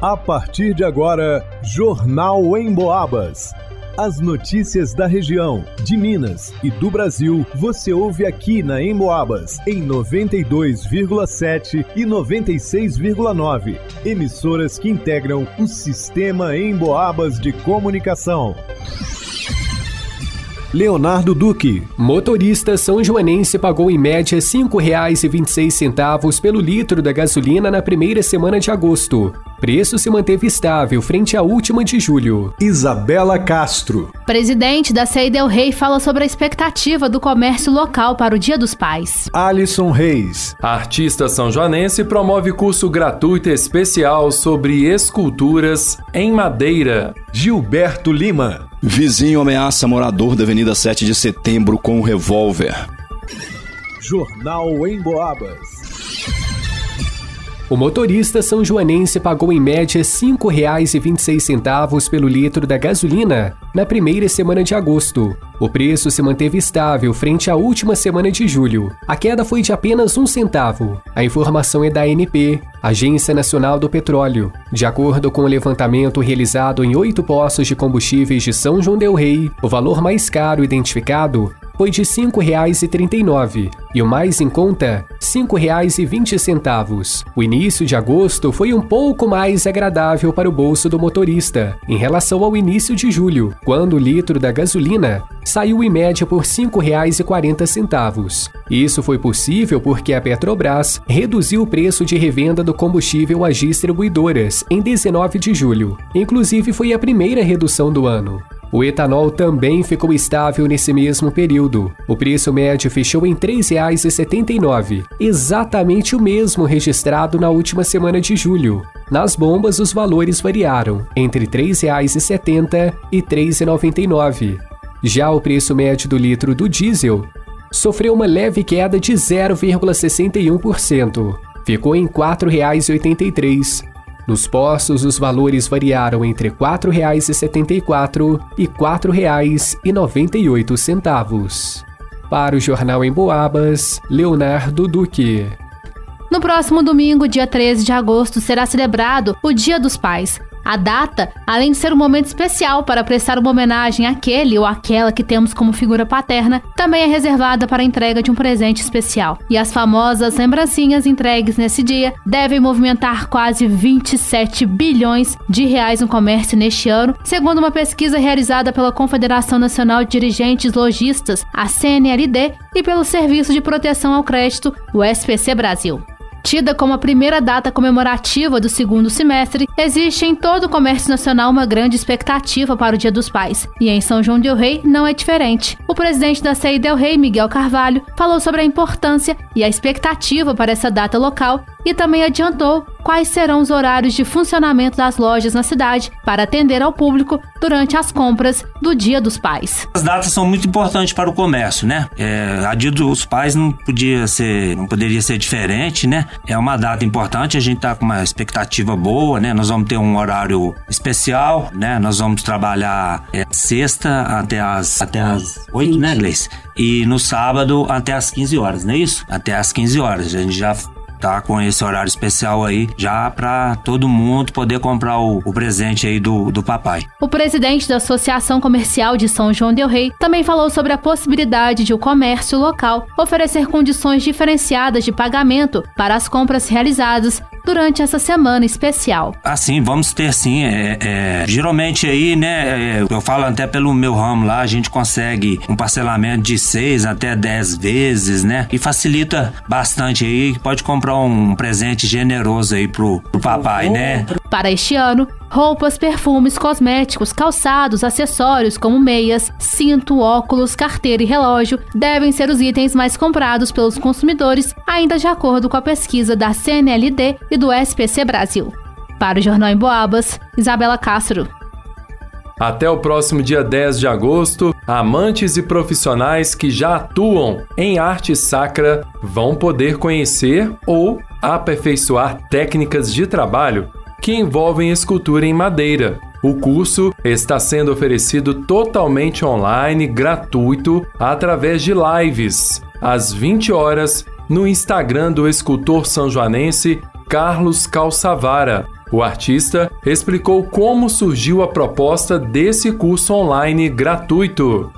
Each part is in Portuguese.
A partir de agora, Jornal em Boabas. As notícias da região, de Minas e do Brasil, você ouve aqui na Emboabas, em 92,7 e 96,9. Emissoras que integram o sistema Emboabas de comunicação. Leonardo Duque. Motorista são joanense pagou em média R$ 5,26 pelo litro da gasolina na primeira semana de agosto. Preço se manteve estável frente à última de julho. Isabela Castro. Presidente da Ceidel Rei fala sobre a expectativa do comércio local para o Dia dos Pais. Alisson Reis. artista são joanense promove curso gratuito especial sobre esculturas em madeira. Gilberto Lima. Vizinho ameaça morador da Avenida 7 de Setembro com um revólver. Jornal em Boabas. O motorista são joanense pagou em média R$ 5,26 pelo litro da gasolina na primeira semana de agosto. O preço se manteve estável frente à última semana de julho. A queda foi de apenas um centavo. A informação é da ANP, Agência Nacional do Petróleo. De acordo com o levantamento realizado em oito postos de combustíveis de São João del Rei, o valor mais caro identificado foi de R$ 5,39 e o mais em conta, R$ 5,20. O início de agosto foi um pouco mais agradável para o bolso do motorista em relação ao início de julho, quando o litro da gasolina saiu em média por R$ 5,40. Isso foi possível porque a Petrobras reduziu o preço de revenda do combustível às distribuidoras em 19 de julho. Inclusive foi a primeira redução do ano. O etanol também ficou estável nesse mesmo período. O preço médio fechou em R$ 3,79, exatamente o mesmo registrado na última semana de julho. Nas bombas, os valores variaram entre R$ 3,70 e R$ 3,99. Já o preço médio do litro do diesel sofreu uma leve queda de 0,61%. Ficou em R$ 4,83. Nos postos, os valores variaram entre R$ 4,74 e R$ 4,98. Para o Jornal em Boabas, Leonardo Duque. No próximo domingo, dia 13 de agosto, será celebrado o Dia dos Pais. A data, além de ser um momento especial para prestar uma homenagem àquele ou àquela que temos como figura paterna, também é reservada para a entrega de um presente especial. E as famosas lembrancinhas entregues nesse dia devem movimentar quase 27 bilhões de reais no comércio neste ano, segundo uma pesquisa realizada pela Confederação Nacional de Dirigentes Logistas, a CNLD, e pelo Serviço de Proteção ao Crédito, o SPC Brasil. Tida como a primeira data comemorativa do segundo semestre, existe em todo o comércio nacional uma grande expectativa para o Dia dos Pais. E em São João del Rei não é diferente. O presidente da CEI del Rei, Miguel Carvalho, falou sobre a importância e a expectativa para essa data local e também adiantou quais serão os horários de funcionamento das lojas na cidade para atender ao público durante as compras do Dia dos Pais. As datas são muito importantes para o comércio, né? É, a Dia dos Pais não podia ser, não poderia ser diferente, né? É uma data importante, a gente está com uma expectativa boa, né? Nós vamos ter um horário especial, né? Nós vamos trabalhar é, sexta até as até as 8, né, Gleice? E no sábado até as 15 horas, não é isso? Até as 15 horas. A gente já tá com esse horário especial aí já para todo mundo poder comprar o, o, presente aí do, do papai. O presidente da Associação Comercial de São João del Rei também falou sobre a possibilidade de o comércio local oferecer condições diferenciadas de pagamento para as compras realizadas durante essa semana especial. Assim, vamos ter sim. É, é, geralmente aí, né, é, eu falo até pelo meu ramo lá, a gente consegue um parcelamento de seis até dez vezes, né? E facilita bastante aí. Pode comprar um presente generoso aí pro, pro papai, né? Para este ano, roupas, perfumes, cosméticos, calçados, acessórios como meias, cinto, óculos, carteira e relógio devem ser os itens mais comprados pelos consumidores, ainda de acordo com a pesquisa da CNLD e do SPC Brasil. Para o Jornal em Boabas, Isabela Castro. Até o próximo dia 10 de agosto, amantes e profissionais que já atuam em arte sacra vão poder conhecer ou aperfeiçoar técnicas de trabalho que envolvem escultura em madeira. O curso está sendo oferecido totalmente online, gratuito, através de lives, às 20 horas, no Instagram do escultor são Joanense Carlos Calçavara O artista explicou como surgiu a proposta desse curso online gratuito.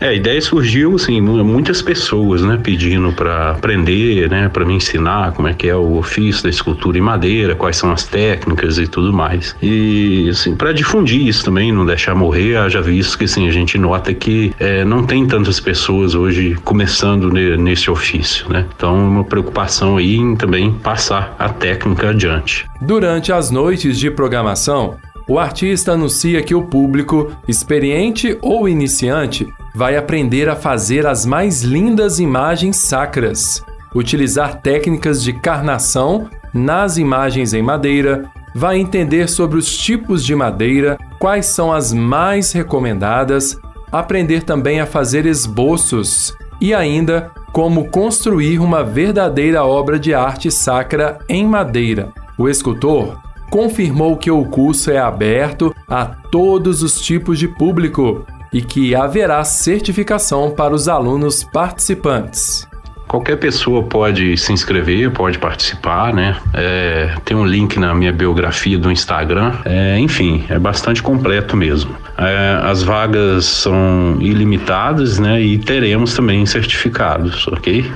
É, a ideia surgiu, assim, muitas pessoas, né, pedindo para aprender, né, para me ensinar como é que é o ofício da escultura em madeira, quais são as técnicas e tudo mais. E, assim, para difundir isso também, não deixar morrer, haja visto que, assim, a gente nota que é, não tem tantas pessoas hoje começando nesse ofício, né. Então, uma preocupação aí em também passar a técnica adiante. Durante as noites de programação, o artista anuncia que o público, experiente ou iniciante, vai aprender a fazer as mais lindas imagens sacras, utilizar técnicas de carnação nas imagens em madeira, vai entender sobre os tipos de madeira, quais são as mais recomendadas, aprender também a fazer esboços e ainda como construir uma verdadeira obra de arte sacra em madeira. O escultor confirmou que o curso é aberto a todos os tipos de público e que haverá certificação para os alunos participantes. Qualquer pessoa pode se inscrever, pode participar, né? É, tem um link na minha biografia do Instagram. É, enfim, é bastante completo mesmo. É, as vagas são ilimitadas, né? E teremos também certificados, ok?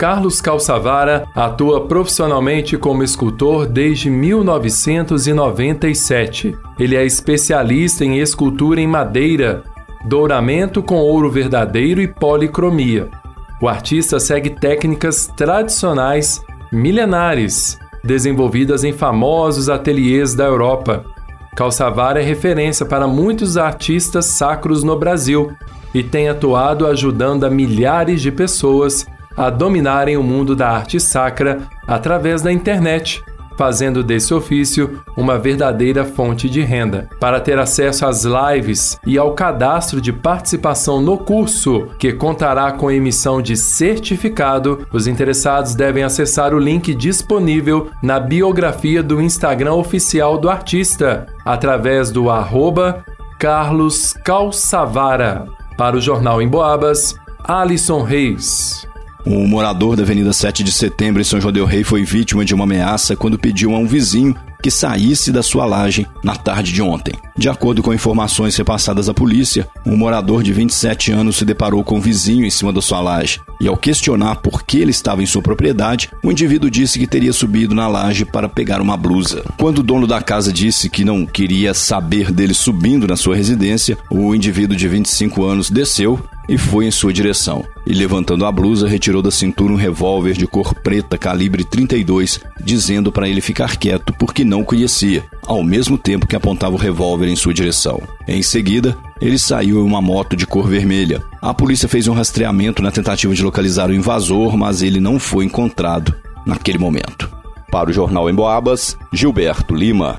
Carlos Calçavara atua profissionalmente como escultor desde 1997. Ele é especialista em escultura em madeira, douramento com ouro verdadeiro e policromia. O artista segue técnicas tradicionais milenares, desenvolvidas em famosos ateliês da Europa. Calçavara é referência para muitos artistas sacros no Brasil e tem atuado ajudando a milhares de pessoas a dominarem o mundo da arte sacra através da internet, fazendo desse ofício uma verdadeira fonte de renda. Para ter acesso às lives e ao cadastro de participação no curso, que contará com emissão de certificado, os interessados devem acessar o link disponível na biografia do Instagram oficial do artista, através do arroba Carlos Calçavara. Para o Jornal em Boabas, Alisson Reis. Um morador da Avenida 7 de Setembro em São João del Rei foi vítima de uma ameaça quando pediu a um vizinho que saísse da sua laje na tarde de ontem. De acordo com informações repassadas à polícia, um morador de 27 anos se deparou com um vizinho em cima da sua laje e, ao questionar por que ele estava em sua propriedade, o indivíduo disse que teria subido na laje para pegar uma blusa. Quando o dono da casa disse que não queria saber dele subindo na sua residência, o indivíduo de 25 anos desceu e foi em sua direção. E levantando a blusa, retirou da cintura um revólver de cor preta calibre 32, dizendo para ele ficar quieto porque não conhecia, ao mesmo tempo que apontava o revólver em sua direção. Em seguida, ele saiu em uma moto de cor vermelha. A polícia fez um rastreamento na tentativa de localizar o invasor, mas ele não foi encontrado naquele momento. Para o Jornal em Boabas, Gilberto Lima.